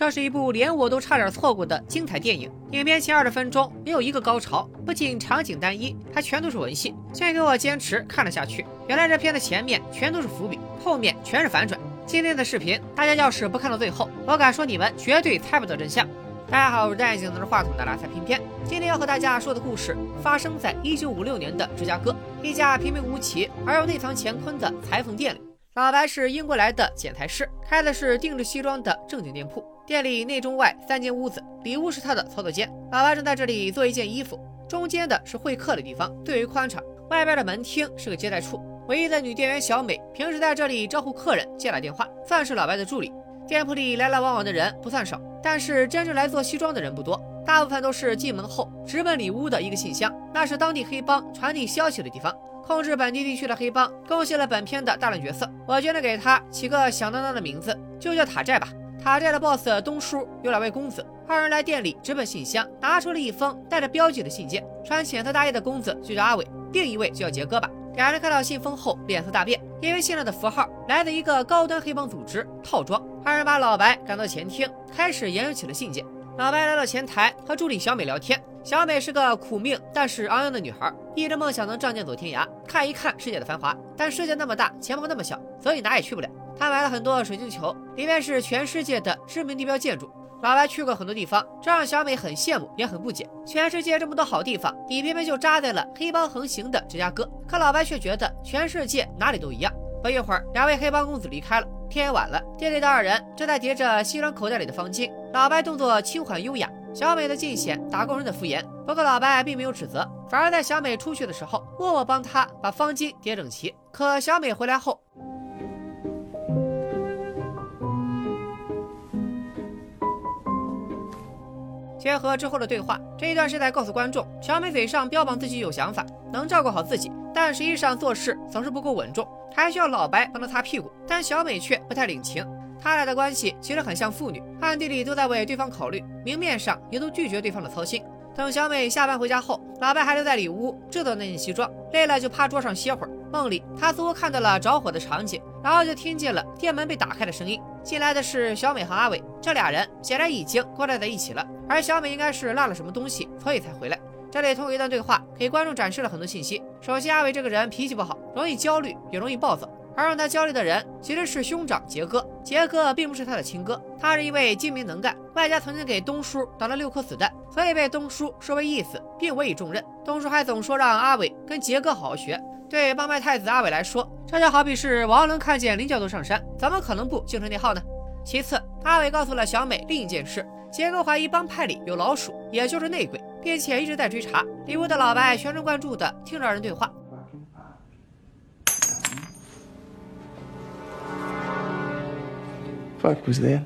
这是一部连我都差点错过的精彩电影。影片前二十分钟没有一个高潮，不仅场景单一，还全都是文戏，却给我坚持看了下去。原来这片的前面全都是伏笔，后面全是反转。今天的视频，大家要是不看到最后，我敢说你们绝对猜不到真相。大家好，我是戴眼镜拿着话筒的拉塞偏偏。今天要和大家说的故事发生在一九五六年的芝加哥，一家平平无奇而又内藏乾坤的裁缝店里。老白是英国来的剪裁师，开的是定制西装的正经店铺。店里内中外三间屋子，里屋是他的操作间。老白正在这里做一件衣服。中间的是会客的地方，最为宽敞。外边的门厅是个接待处。唯一的女店员小美平时在这里招呼客人、接打电话，算是老白的助理。店铺里来来往往的人不算少，但是真正来做西装的人不多，大部分都是进门后直奔里屋的一个信箱，那是当地黑帮传递消息的地方。控制本地地区的黑帮贡献了本片的大量角色，我决定给他起个响当当的名字，就叫塔寨吧。塔寨的 boss 东叔有两位公子，二人来店里直奔信箱，拿出了一封带着标记的信件。穿浅色大衣的公子就叫阿伟，另一位就叫杰哥吧。两人看到信封后脸色大变，因为信上的符号来自一个高端黑帮组织套装。二人把老白赶到前厅，开始研究起了信件。老白来到前台和助理小美聊天。小美是个苦命但是昂扬的女孩，一直梦想能仗剑走天涯，看一看世界的繁华。但世界那么大，钱包那么小，所以哪也去不了。他买了很多水晶球，里面是全世界的知名地标建筑。老白去过很多地方，这让小美很羡慕，也很不解。全世界这么多好地方，你偏偏就扎在了黑帮横行的芝加哥。可老白却觉得全世界哪里都一样。不一会儿，两位黑帮公子离开了，天也晚了。店里的二人正在叠着西装口袋里的方巾，老白动作轻缓优雅。小美的尽显打工人的敷衍，不过老白并没有指责，反而在小美出去的时候默默帮她把方巾叠整齐。可小美回来后，结合之后的对话，这一段是在告诉观众，小美嘴上标榜自己有想法，能照顾好自己，但实际上做事总是不够稳重，还需要老白帮她擦屁股。但小美却不太领情。他俩的关系其实很像父女，暗地里都在为对方考虑，明面上也都拒绝对方的操心。等小美下班回家后，老白还留在里屋制作那件西装，累了就趴桌上歇会儿。梦里他似乎看到了着火的场景，然后就听见了店门被打开的声音。进来的是小美和阿伟，这俩人显然已经勾搭在一起了。而小美应该是落了什么东西，所以才回来。这里通过一段对话给观众展示了很多信息。首先，阿伟这个人脾气不好，容易焦虑，也容易暴躁。而让他焦虑的人其实是兄长杰哥。杰哥并不是他的亲哥，他是一位精明能干，外加曾经给东叔挡了六颗子弹，所以被东叔收为义子，并委以重任。东叔还总说让阿伟跟杰哥好好学。对帮派太子阿伟来说，这就好比是王伦看见林教头上山，怎么可能不精神内耗呢？其次，阿伟告诉了小美另一件事：杰哥怀疑帮派里有老鼠，也就是内鬼，并且一直在追查。里屋的老白全神贯注的听着二人对话。fuck was there?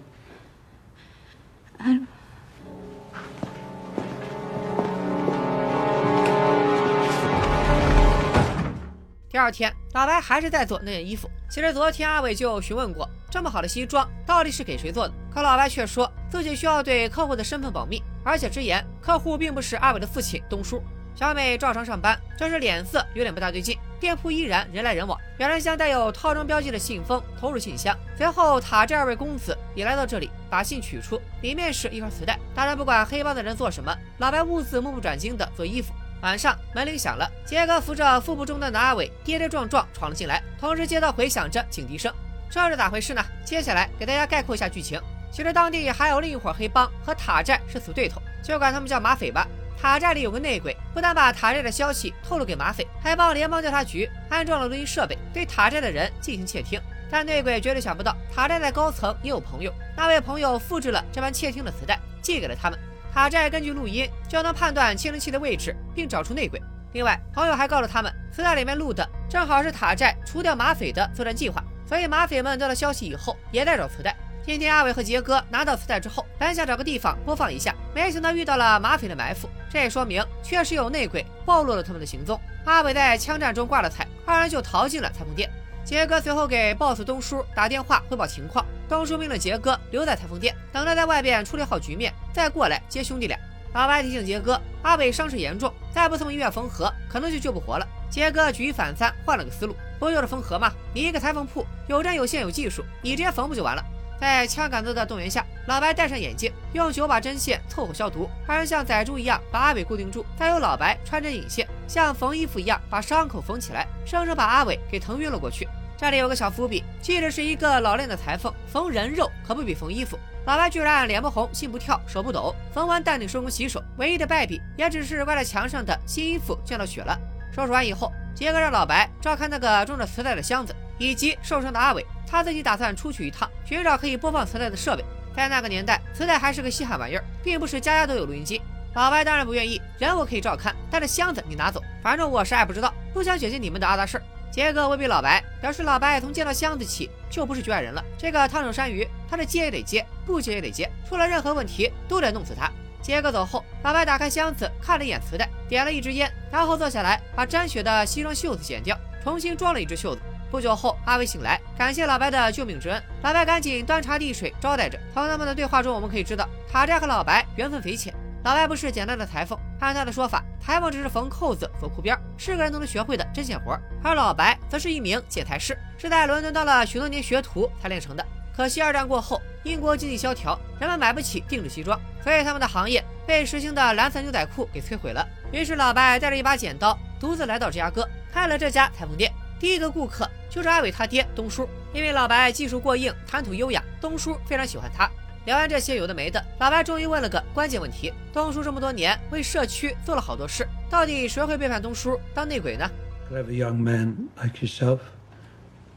第二天，老白还是在做那件衣服。其实昨天阿伟就询问过，这么好的西装到底是给谁做的？可老白却说自己需要对客户的身份保密，而且直言客户并不是阿伟的父亲东叔。小美照常上班，这时脸色有点不大对劲。店铺依然人来人往，两人将带有套装标记的信封投入信箱。随后，塔这二位公子也来到这里，把信取出，里面是一块磁带。当然，不管黑帮的人做什么，老白兀自目不转睛地做衣服。晚上，门铃响了，杰哥扶着腹部中弹的阿伟，跌跌撞撞闯了进来，同时街道回响着警笛声。这是咋回事呢？接下来给大家概括一下剧情。其实当地还有另一伙黑帮和塔寨是死对头，就管他们叫马匪吧。塔寨里有个内鬼，不但把塔寨的消息透露给马匪，还帮联邦调查局安装了录音设备，对塔寨的人进行窃听。但内鬼绝对想不到，塔寨在高层也有朋友，那位朋友复制了这盘窃听的磁带，寄给了他们。塔寨根据录音就能判断窃听器的位置，并找出内鬼。另外，朋友还告诉他们，磁带里面录的正好是塔寨除掉马匪的作战计划，所以马匪们得到消息以后也在找磁带。今天阿伟和杰哥拿到磁带之后，本想找个地方播放一下，没想到遇到了马匪的埋伏。这也说明确实有内鬼暴露了他们的行踪。阿伟在枪战中挂了彩，二人就逃进了裁缝店。杰哥随后给 boss 东叔打电话汇报情况，东叔命令杰哥留在裁缝店，等他在外边处理好局面，再过来接兄弟俩。老白提醒杰哥，阿伟伤势严重，再不送医院缝合，可能就救不活了。杰哥举一反三，换了个思路，不就是缝合吗？你一个裁缝铺，有针有线有技术，你直接缝不就完了？在枪杆子的动员下，老白戴上眼镜，用九把针线凑合消毒。二人像仔猪一样把阿伟固定住，再由老白穿针引线，像缝衣服一样把伤口缝起来，生生把阿伟给疼晕了过去。这里有个小伏笔，即使是一个老练的裁缝，缝人肉可不比缝衣服。老白居然脸不红心不跳手不抖，缝完淡定收工洗手，唯一的败笔也只是挂在墙上的新衣服溅到血了。收拾完以后，杰哥让老白照看那个装着磁带的箱子，以及受伤的阿伟。他自己打算出去一趟，寻找可以播放磁带的设备。在那个年代，磁带还是个稀罕玩意儿，并不是家家都有录音机。老白当然不愿意，人我可以照看，但是箱子你拿走，反正我啥也不知道，不想卷进你们的阿达事儿。杰哥威逼老白，表示老白从见到箱子起就不是局外人了。这个烫手山芋，他是接也得接，不接也得接，出了任何问题都得弄死他。杰哥走后，老白打开箱子看了一眼磁带，点了一支烟，然后坐下来把沾血的西装袖子剪掉，重新装了一只袖子。不久后，阿伟醒来，感谢老白的救命之恩。老白赶紧端茶递水招待着。从他们的对话中，我们可以知道，塔寨和老白缘分匪浅。老白不是简单的裁缝，按他的说法，裁缝只是缝扣子、缝裤边，是个人都能学会的针线活。而老白则是一名剪裁师，是在伦敦当了许多年学徒才练成的。可惜二战过后，英国经济萧条，人们买不起定制西装，所以他们的行业被时兴的蓝色牛仔裤给摧毁了。于是老白带着一把剪刀，独自来到芝加哥，开了这家裁缝店。第一个顾客就是阿伟他爹东叔，因为老白技术过硬，谈吐优雅，东叔非常喜欢他。聊完这些有的没的，老白终于问了个关键问题：东叔这么多年为社区做了好多事，到底谁会背叛东叔当内鬼呢？Clever young man like yourself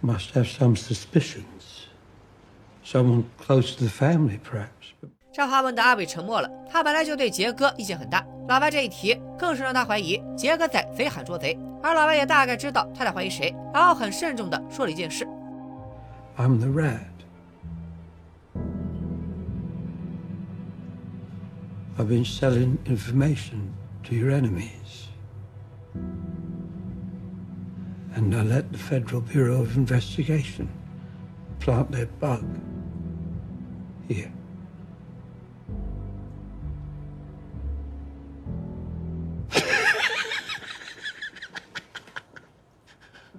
must have some suspicions. Someone close to the family, perhaps. 这话问的阿伟沉默了。他本来就对杰哥意见很大，老白这一提更是让他怀疑杰哥在贼喊捉贼。而老白也大概知道他在怀疑谁，然后很慎重的说了一件事：“I'm the rat. I've been selling information to your enemies, and I let the Federal Bureau of Investigation plant their bug here.”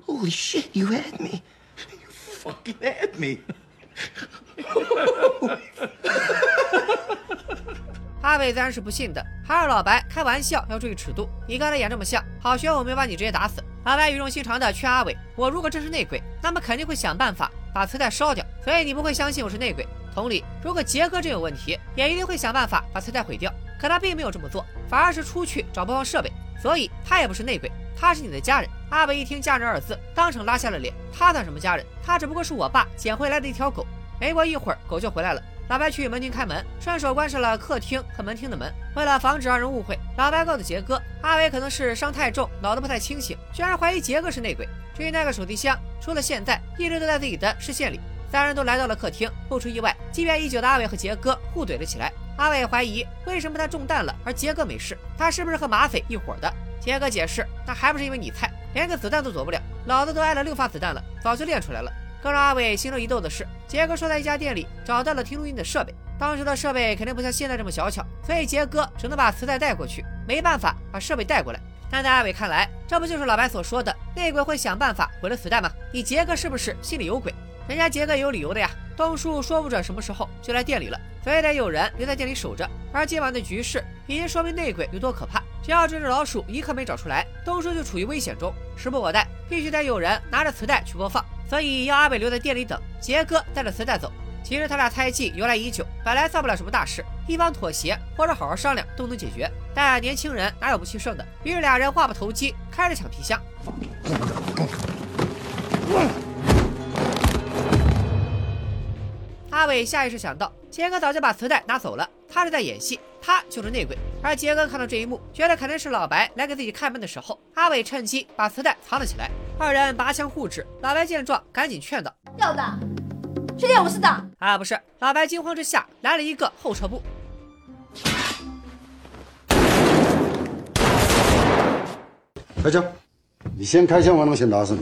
Holy shit, you had me. You fucking had me. 阿伟自然是不信的，还让老白开玩笑要注意尺度。你刚才演这么像，好悬我没把你直接打死。老白语重心长的劝阿伟：“我如果真是内鬼，那么肯定会想办法把磁带烧掉，所以你不会相信我是内鬼。同理，如果杰哥真有问题，也一定会想办法把磁带毁掉。可他并没有这么做，反而是出去找播放设备，所以他也不是内鬼，他是你的家人。”阿伟一听“家人”二字，当场拉下了脸。他算什么家人？他只不过是我爸捡回来的一条狗。没过一会儿，狗就回来了。老白去门厅开门，顺手关上了客厅和门厅的门。为了防止让人误会，老白告诉杰哥，阿伟可能是伤太重，脑子不太清醒，居然怀疑杰哥是内鬼。至于那个手提箱，除了现在，一直都在自己的视线里。三人都来到了客厅，不出意外，积怨已久的阿伟和杰哥互怼了起来。阿伟怀疑，为什么他中弹了，而杰哥没事？他是不是和马匪一伙的？杰哥解释，那还不是因为你菜。连个子弹都躲不了，老子都挨了六发子弹了，早就练出来了。更让阿伟心中一动的是，杰哥说在一家店里找到了听录音的设备，当时的设备肯定不像现在这么小巧，所以杰哥只能把磁带带过去，没办法把设备带过来。但在阿伟看来，这不就是老白所说的内鬼会想办法毁了磁带吗？你杰哥是不是心里有鬼？人家杰哥有理由的呀，东叔说不准什么时候就来店里了，所以得有人留在店里守着。而今晚的局势已经说明内鬼有多可怕。只要这只老鼠一刻没找出来，东叔就处于危险中。时不我待，必须得有人拿着磁带去播放，所以要阿伟留在店里等，杰哥带着磁带走。其实他俩猜忌由来已久，本来算不了什么大事，一方妥协或者好好商量都能解决。但年轻人哪有不气盛的？于是俩人话不投机，开始抢皮箱。阿伟下意识想到，杰哥早就把磁带拿走了，他是在演戏。他就是内鬼，而杰哥看到这一幕，觉得肯定是老白来给自己开门的时候。阿伟趁机把磁带藏了起来，二人拔枪互指。老白见状，赶紧劝道：“要的，确定我是的。”啊，不是。老白惊慌之下来了一个后撤步。开枪！你先开枪，我能先打死你。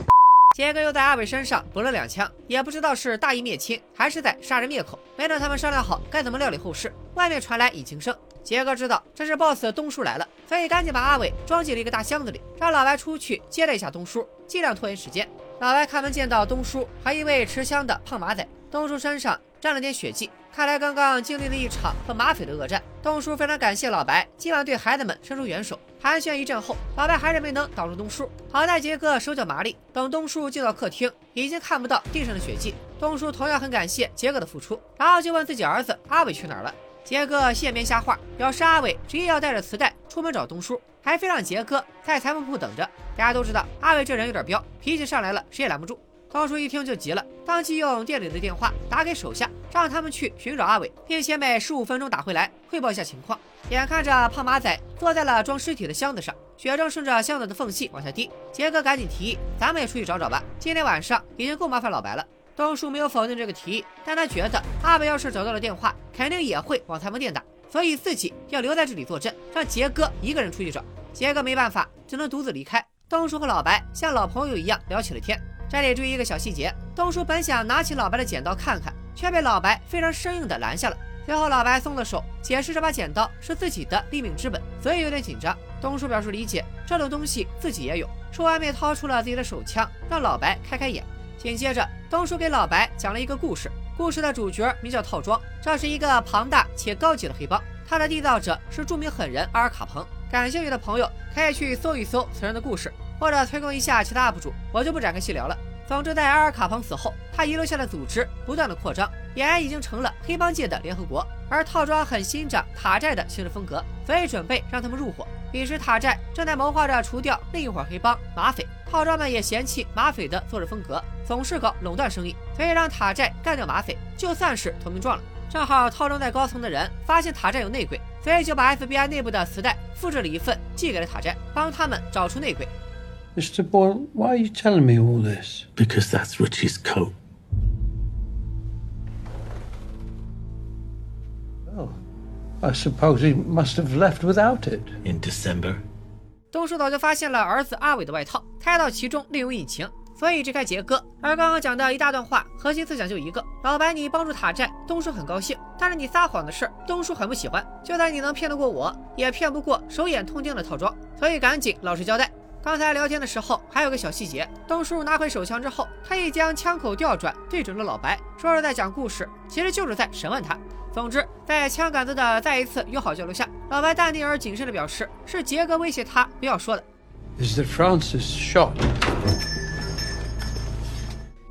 杰哥又在阿伟身上补了两枪，也不知道是大义灭亲，还是在杀人灭口。没等他们商量好该怎么料理后事，外面传来引擎声。杰哥知道这是 boss 的东叔来了，所以赶紧把阿伟装进了一个大箱子里，让老白出去接待一下东叔，尽量拖延时间。老白开门见到东叔和一位持枪的胖马仔。东叔身上沾了点血迹。看来刚刚经历了一场和马匪的恶战。东叔非常感谢老白今晚对孩子们伸出援手。寒暄一阵后，老白还是没能挡住东叔。好在杰哥手脚麻利，等东叔进到客厅，已经看不到地上的血迹。东叔同样很感谢杰哥的付出，然后就问自己儿子阿伟去哪儿了。杰哥现编瞎话，表示阿伟执意要带着磁带出门找东叔，还非让杰哥在裁缝铺等着。大家都知道阿伟这人有点彪，脾气上来了谁也拦不住。东叔一听就急了，当即用店里的电话打给手下，让他们去寻找阿伟，并且每十五分钟打回来汇报一下情况。眼看着胖马仔坐在了装尸体的箱子上，血正顺着箱子的缝隙往下滴，杰哥赶紧提议：“咱们也出去找找吧，今天晚上已经够麻烦老白了。”东叔没有否定这个提议，但他觉得阿伟要是找到了电话，肯定也会往裁缝店打，所以自己要留在这里坐镇，让杰哥一个人出去找。杰哥没办法，只能独自离开。东叔和老白像老朋友一样聊起了天。这里注意一个小细节：东叔本想拿起老白的剪刀看看，却被老白非常生硬的拦下了。最后老白松了手，解释这把剪刀是自己的立命之本，所以有点紧张。东叔表示理解，这种东西自己也有。说完，便掏出了自己的手枪，让老白开开眼。紧接着，东叔给老白讲了一个故事，故事的主角名叫套装，这是一个庞大且高级的黑帮，他的缔造者是著名狠人阿尔卡彭。感兴趣的朋友可以去搜一搜此人的故事。或者催更一下其他 UP 主，我就不展开细聊了。总之，在阿尔卡彭死后，他遗留下的组织不断的扩张，俨然已经成了黑帮界的联合国。而套装很欣赏塔寨的行事风格，所以准备让他们入伙。彼时，塔寨正在谋划着除掉另一伙黑帮马匪，套装们也嫌弃马匪的做事风格，总是搞垄断生意，所以让塔寨干掉马匪，就算是投名状了。正好套装在高层的人发现塔寨有内鬼，所以就把 FBI 内部的磁带复制了一份寄给了塔寨，帮他们找出内鬼。Mr. Boyle, why are you telling me all this? Because that's Richie's coat. I suppose he must have left without it. In December. 东叔早就发现了儿子阿伟的外套，猜到其中另有隐情，所以支开杰哥。而刚刚讲的一大段话，核心思想就一个：老白，你帮助塔寨，东叔很高兴；但是你撒谎的事，东叔很不喜欢。就算你能骗得过我，也骗不过手眼通天的套装，所以赶紧老实交代。刚才聊天的时候还有个小细节，东叔拿回手枪之后，特意将枪口调转，对准了老白，说是在讲故事，其实就是在审问他。总之，在枪杆子的再一次友好交流下，老白淡定而谨慎地表示，是杰哥威胁他不要说的。Is that Francis shot?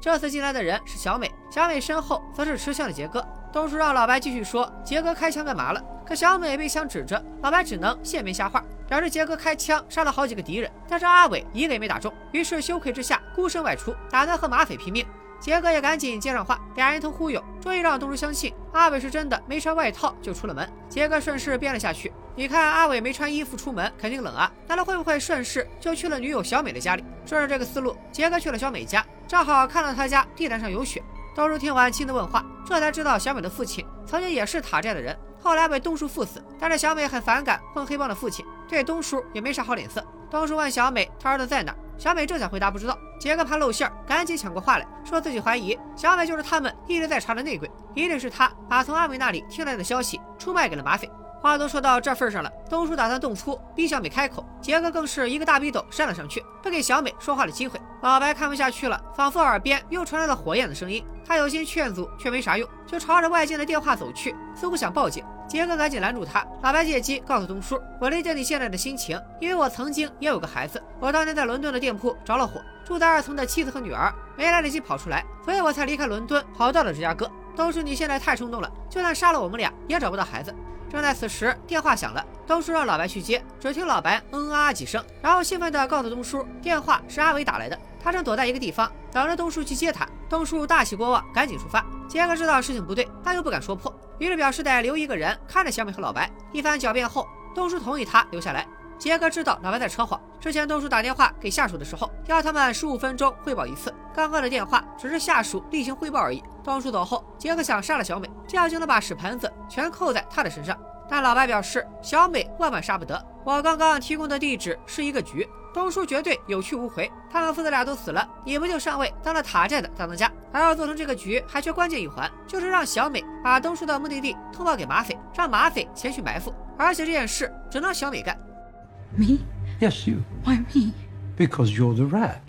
这次进来的人是小美，小美身后则是持枪的杰哥。东叔让老白继续说，杰哥开枪干嘛了？可小美被枪指着，老白只能现编瞎话，表示杰哥开枪杀了好几个敌人，但是阿伟一个也没打中，于是羞愧之下孤身外出，打算和马匪拼命。杰哥也赶紧接上话，俩人一通忽悠，终于让东叔相信阿伟是真的没穿外套就出了门。杰哥顺势编了下去，你看阿伟没穿衣服出门，肯定冷啊，那他会不会顺势就去了女友小美的家里？顺着这个思路，杰哥去了小美家，正好看到他家地毯上有血。东叔听完亲自问话，这才知道小美的父亲曾经也是塔寨的人。后来被东叔父死，但是小美很反感混黑帮的父亲，对东叔也没啥好脸色。东叔问小美他儿子在哪，小美正想回答不知道，杰哥怕露馅儿，赶紧抢过话来，说自己怀疑小美就是他们一直在查的内鬼，一定是他把从阿伟那里听来的消息出卖给了马匪。话都说到这份上了，东叔打算动粗，逼小美开口。杰哥更是一个大逼斗扇了上去，不给小美说话的机会。老白看不下去了，仿佛耳边又传来了火焰的声音。他有心劝阻，却没啥用，就朝着外间的电话走去，似乎想报警。杰哥赶紧拦住他。老白借机告诉东叔：“我理解你现在的心情，因为我曾经也有个孩子。我当年在伦敦的店铺着了火，住在二层的妻子和女儿没来得及跑出来，所以我才离开伦敦，跑到了芝加哥。东叔，你现在太冲动了，就算杀了我们俩，也找不到孩子。”正在此时，电话响了。东叔让老白去接，只听老白嗯啊啊几声，然后兴奋地告诉东叔，电话是阿伟打来的，他正躲在一个地方，等着东叔去接他。东叔大喜过望，赶紧出发。杰克知道事情不对，但又不敢说破，于是表示得留一个人看着小美和老白。一番狡辩后，东叔同意他留下来。杰克知道老白在扯谎。之前东叔打电话给下属的时候，要他们十五分钟汇报一次。刚刚的电话只是下属例行汇报而已。东叔走后，杰克想杀了小美，这样就能把屎盆子全扣在他的身上。但老白表示，小美万万杀不得。我刚刚提供的地址是一个局，东叔绝对有去无回。他们父子俩都死了，你不就上位当了塔寨的大当家？而要做成这个局，还缺关键一环，就是让小美把东叔的目的地通报给马匪，让马匪前去埋伏。而且这件事只能小美干。Me? Yes, you. Why me? Because you're the rat.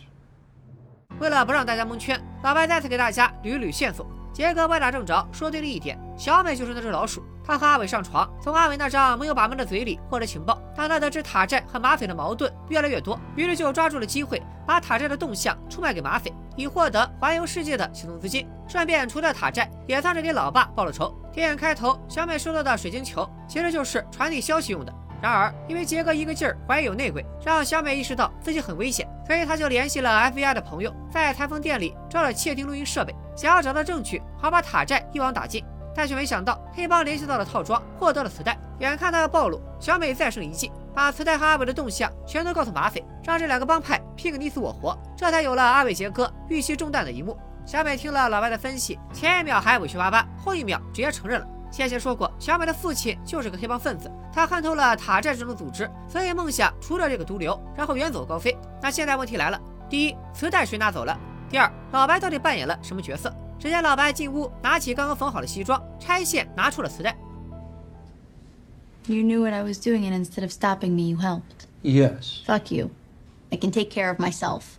为了不让大家蒙圈，老白再次给大家捋捋线索。杰哥歪打正着，说对了一点：小美就是那只老鼠。他和阿伟上床，从阿伟那张没有把门的嘴里获得情报。当他得知塔寨和马匪的矛盾越来越多，于是就抓住了机会，把塔寨的动向出卖给马匪，以获得环游世界的行动资金，顺便除掉塔寨，也算是给老爸报了仇。电影开头，小美收到的水晶球其实就是传递消息用的。然而，因为杰哥一个劲儿怀疑有内鬼，让小美意识到自己很危险，所以他就联系了 FBI 的朋友，在裁缝店里装了窃听录音设备，想要找到证据，好把塔寨一网打尽。但却没想到，黑帮联系到了套装，获得了磁带。眼看他要暴露，小美再生一计，把磁带和阿伟的动向全都告诉马匪，让这两个帮派拼个你死我活。这才有了阿伟杰哥预期中弹的一幕。小美听了老外的分析，前一秒还委屈巴巴，后一秒直接承认了。先前说过，小美的父亲就是个黑帮分子，他看透了塔寨这种组织，所以梦想除掉这个毒瘤，然后远走高飞。那现在问题来了：第一，磁带谁拿走了？第二，老白到底扮演了什么角色？只见老白进屋，拿起刚刚缝好的西装，拆线拿出了磁带。You knew what I was doing, and instead of stopping me, you helped. Yes. Fuck you. I can take care of myself.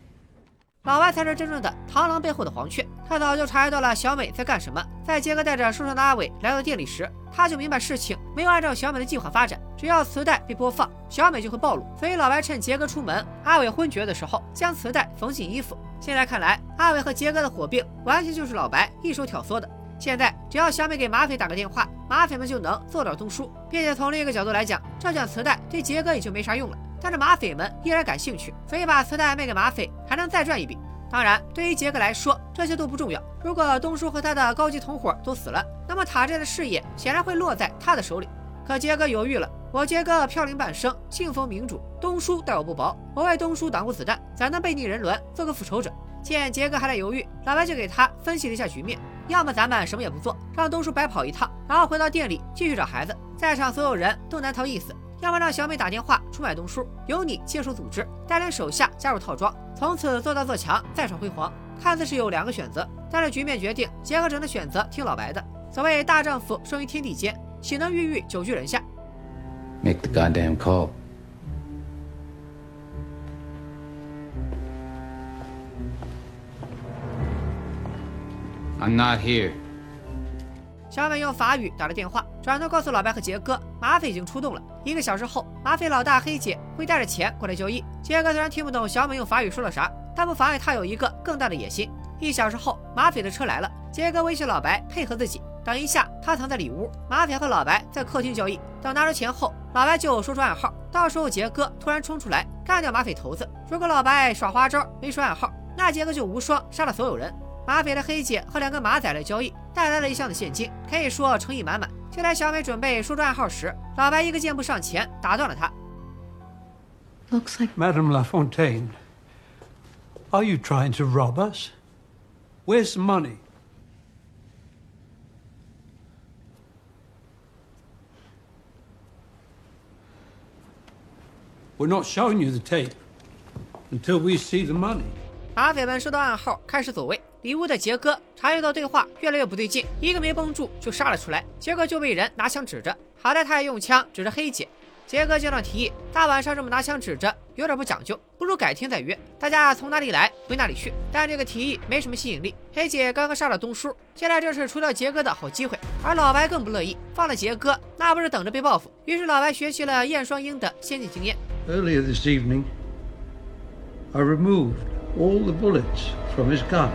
老白才是真正的螳螂背后的黄雀，他早就察觉到了小美在干什么。在杰哥带着受伤的阿伟来到店里时，他就明白事情没有按照小美的计划发展。只要磁带被播放，小美就会暴露。所以老白趁杰哥出门、阿伟昏厥的时候，将磁带缝进衣服。现在看来，阿伟和杰哥的火并完全就是老白一手挑唆的。现在只要小美给马匪打个电话，马匪们就能做到东叔。并且从另一个角度来讲，这卷磁带对杰哥也就没啥用了。但是马匪们依然感兴趣，所以把磁带卖给马匪还能再赚一笔。当然，对于杰克来说，这些都不重要。如果东叔和他的高级同伙都死了，那么塔寨的事业显然会落在他的手里。可杰哥犹豫了：我杰哥飘零半生，信奉民主，东叔待我不薄，我为东叔挡过子弹，怎能背逆人伦，做个复仇者？见杰哥还在犹豫，老白就给他分析了一下局面：要么咱们什么也不做，让东叔白跑一趟，然后回到店里继续找孩子，在场所有人都难逃一死。要么让小美打电话出卖东叔，由你接手组织，带领手下加入套装，从此做大做强，再创辉煌。看似是有两个选择，但是局面决定，杰克只能选择听老白的。所谓大丈夫生于天地间，岂能郁郁久居人下？Make the goddamn call. I'm not here. 小美用法语打了电话，转头告诉老白和杰哥，马匪已经出动了。一个小时后，马匪老大黑姐会带着钱过来交易。杰哥虽然听不懂小美用法语说了啥，但不妨碍他有一个更大的野心。一小时后，马匪的车来了，杰哥威胁老白配合自己。等一下，他藏在里屋，马匪和老白在客厅交易。等拿出钱后，老白就说出暗号，到时候杰哥突然冲出来干掉马匪头子。如果老白耍花招没说暗号，那杰哥就无双杀了所有人。马匪的黑姐和两个马仔来交易，带来了一箱子现金，可以说诚意满满。就在小美准备说出暗号时，老白一个箭步上前打断了她。Looks like Madame Lafontaine, are you trying to rob us? Where's the money? We're not showing you the tape until we see the money. 马匪们收到暗号，开始走位。里屋的杰哥察觉到对话越来越不对劲，一个没绷住就杀了出来。杰哥就被人拿枪指着，好在他也用枪指着黑姐。杰哥接着提议，大晚上这么拿枪指着，有点不讲究，不如改天再约，大家从哪里来回哪里去。但这个提议没什么吸引力。黑姐刚刚杀了东叔，现在正是除掉杰哥的好机会。而老白更不乐意，放了杰哥，那不是等着被报复。于是老白学习了燕双鹰的先进经验。Earlier this evening, I removed all the bullets from his gun.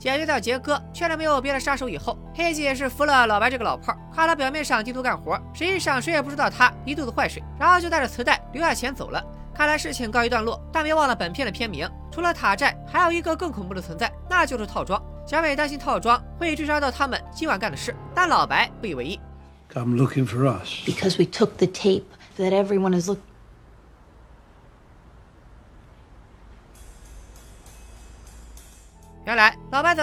解决掉杰哥，确认没有别的杀手以后，黑姐也是服了老白这个老炮，夸他表面上低头干活，实际上谁也不知道他一肚子坏水，然后就带着磁带留下钱走了。看来事情告一段落，但别忘了本片的片名，除了塔寨，还有一个更恐怖的存在，那就是套装。小美担心套装会追杀到他们今晚干的事，但老白不以为意。i'm looking for us because we took the tape that everyone is looking.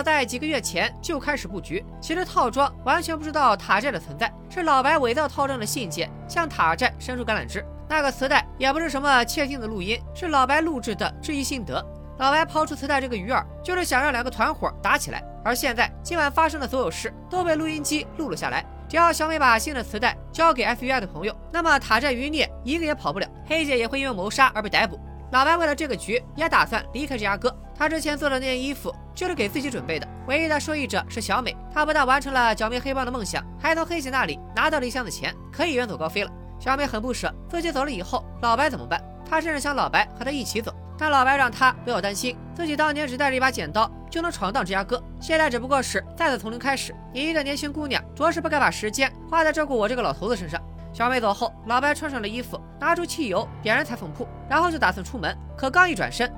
在几个月前就开始布局。其实套装完全不知道塔寨的存在，是老白伪造套装的信件向塔寨伸出橄榄枝。那个磁带也不是什么窃听的录音，是老白录制的质疑心得。老白抛出磁带这个鱼饵，就是想让两个团伙打起来。而现在今晚发生的所有事都被录音机录了下来。只要小美把新的磁带交给 FBI 的朋友，那么塔寨余孽一个也跑不了，黑姐也会因为谋杀而被逮捕。老白为了这个局，也打算离开芝加哥。他之前做的那件衣服就是给自己准备的，唯一的受益者是小美。他不但完成了剿灭黑帮的梦想，还从黑姐那里拿到了一箱子钱，可以远走高飞了。小美很不舍，自己走了以后，老白怎么办？她甚至想老白和她一起走，但老白让她不要担心，自己当年只带着一把剪刀就能闯荡芝加哥，现在只不过是再次从零开始。你一个年轻姑娘，着实不该把时间花在照顾我这个老头子身上。小美走后，老白穿上了衣服，拿出汽油点燃裁缝铺，然后就打算出门。可刚一转身，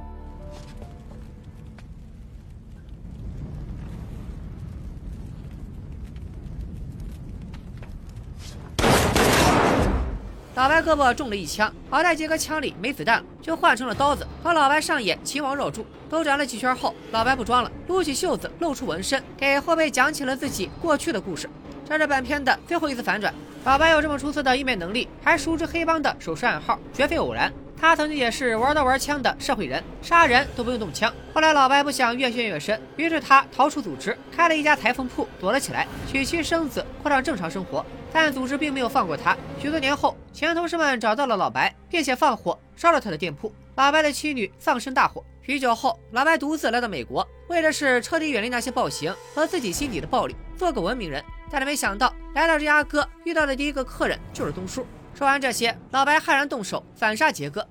老白胳膊中了一枪，好在杰哥枪里没子弹了，就换成了刀子，和老白上演秦王绕柱。兜转了几圈后，老白不装了，撸起袖子露出纹身，给后辈讲起了自己过去的故事。这是本片的最后一次反转。老白有这么出色的应变能力，还熟知黑帮的手势暗号，绝非偶然。他曾经也是玩刀玩枪的社会人，杀人都不用动枪。后来老白不想越陷越深，于是他逃出组织，开了一家裁缝铺，躲了起来，娶妻生子，过上正常生活。但组织并没有放过他。许多年后，前同事们找到了老白，并且放火烧了他的店铺。老白的妻女丧身大火。许久后，老白独自来到美国，为的是彻底远离那些暴行和自己心底的暴力，做个文明人。但是没想到，来到芝加哥遇到的第一个客人就是东叔。说完这些，老白悍然动手反杀杰哥。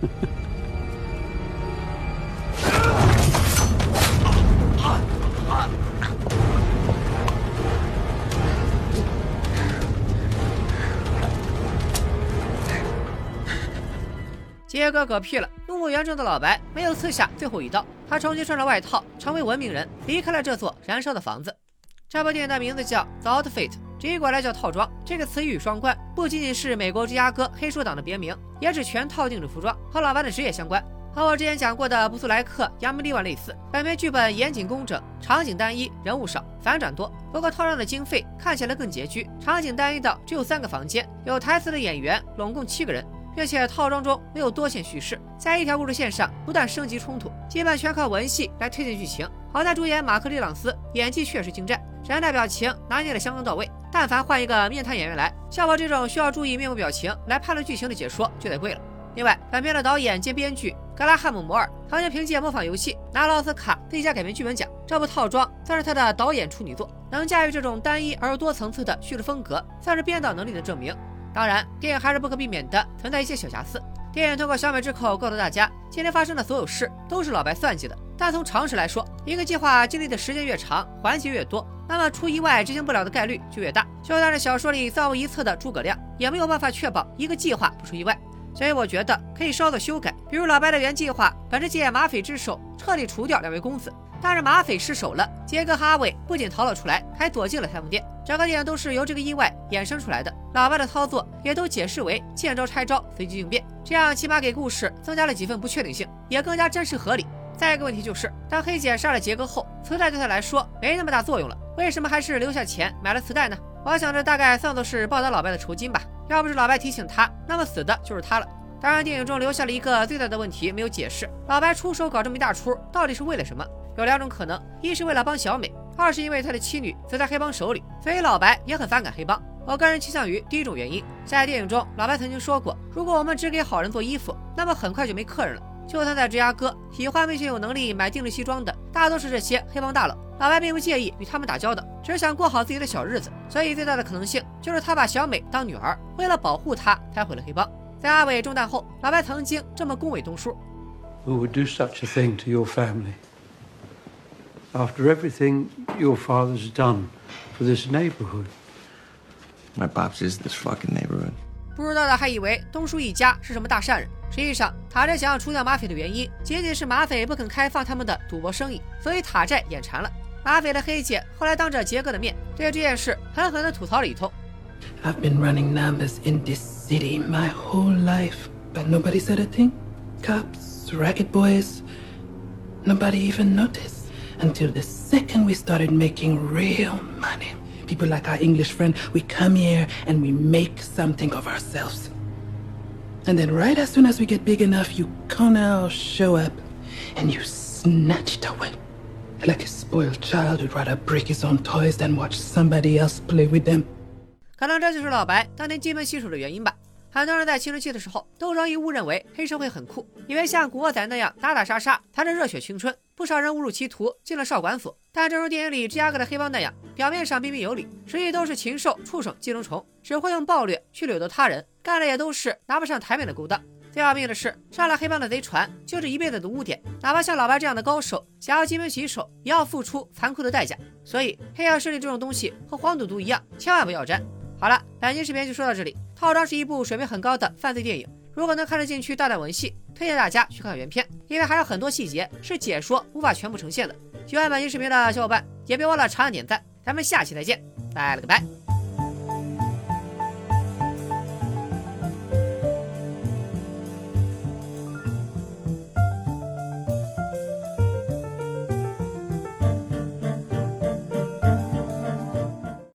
杰哥嗝屁了，怒目圆睁的老白没有刺下最后一刀，他重新穿上外套，成为文明人，离开了这座燃烧的房子。这部电影的名字叫《The Outfit》，直译过来叫套装。这个词语双关，不仅仅是美国芝加哥黑手党的别名，也指全套定制服装，和老白的职业相关。和我之前讲过的布苏莱克、扬梅利万类似，本片剧本严谨工整，场景单一，人物少，反转多。不过套装的经费看起来更拮据，场景单一到只有三个房间，有台词的演员拢共七个人。并且套装中没有多线叙事，在一条故事线上不断升级冲突，基本全靠文戏来推进剧情。好在主演马克·里朗斯演技确实精湛，人的表情拿捏的相当到位。但凡换一个面瘫演员来，像我这种需要注意面部表情来判断剧情的解说就得跪了。另外，本片的导演兼编剧格拉汉姆·摩尔曾经凭借模仿游戏拿了奥斯卡最佳改编剧本奖，这部套装算是他的导演处女作，能驾驭这种单一而又多层次的叙事风格，算是编导能力的证明。当然，电影还是不可避免的存在一些小瑕疵。电影通过小美之口告诉大家，今天发生的所有事都是老白算计的。但从常识来说，一个计划经历的时间越长，环节越多，那么出意外执行不了的概率就越大。就算是小说里造物一册的诸葛亮，也没有办法确保一个计划不出意外。所以我觉得可以稍作修改，比如老白的原计划本是借马匪之手彻底除掉两位公子。但是马匪失手了，杰哥和阿伟不仅逃了出来，还躲进了裁缝店。整个电影都是由这个意外衍生出来的。老白的操作也都解释为见招拆招，随机应变，这样起码给故事增加了几分不确定性，也更加真实合理。再一个问题就是，当黑姐杀了杰哥后，磁带对他来说没那么大作用了，为什么还是留下钱买了磁带呢？我想这大概算作是报答老白的酬金吧。要不是老白提醒他，那么死的就是他了。当然，电影中留下了一个最大的问题没有解释：老白出手搞这么一大出，到底是为了什么？有两种可能，一是为了帮小美，二是因为他的妻女死在黑帮手里，所以老白也很反感黑帮。我个人倾向于第一种原因。在电影中，老白曾经说过，如果我们只给好人做衣服，那么很快就没客人了。就算在芝加哥，喜欢并且有能力买定制西装的，大多是这些黑帮大佬。老白并不介意与他们打交道，只是想过好自己的小日子。所以最大的可能性就是他把小美当女儿，为了保护她才毁了黑帮。在阿伟中弹后，老白曾经这么恭维东叔：“Would do such a thing to your family。after everything your father's done for this neighborhood. My pops is this fucking neighborhood. 不知道的还以为东叔一家是什么大善人，实际上塔寨想要除掉马匪的原因，仅仅是马匪不肯开放他们的赌博生意，所以塔寨眼馋了。马匪的黑姐后来当着杰哥的面对这件事狠狠地吐槽了一通。I've been running numbers in this city my whole life, but nobody said a thing. Cops, racket boys, nobody even noticed until the second we started making real money. People like our English friend, we come here and we make something of ourselves. And then right as soon as we get big enough, you Connell show up and you snatch it away. Like a spoiled child who'd rather break his own toys than watch somebody else play with them. 可能这就是老白当年金盆洗手的原因吧。很多人在青春期的时候都容易误认为黑社会很酷，以为像古惑仔那样打打杀杀才能热血青春。不少人误入歧途，进了少管所。但正如电影里芝加哥的黑帮那样，表面上彬彬有礼，实际都是禽兽、畜生、寄生虫，只会用暴虐去掠夺他人，干的也都是拿不上台面的勾当。最要命的是，上了黑帮的贼船就是一辈子的污点，哪怕像老白这样的高手，想要金盆洗手，也要付出残酷的代价。所以，黑暗势力这种东西和黄赌毒一样，千万不要沾。好了，本期视频就说到这里。套装是一部水平很高的犯罪电影，如果能看得进去大胆文戏，推荐大家去看原片，因为还有很多细节是解说无法全部呈现的。喜欢本期视频的小伙伴也别忘了长按点赞，咱们下期再见，拜了个拜。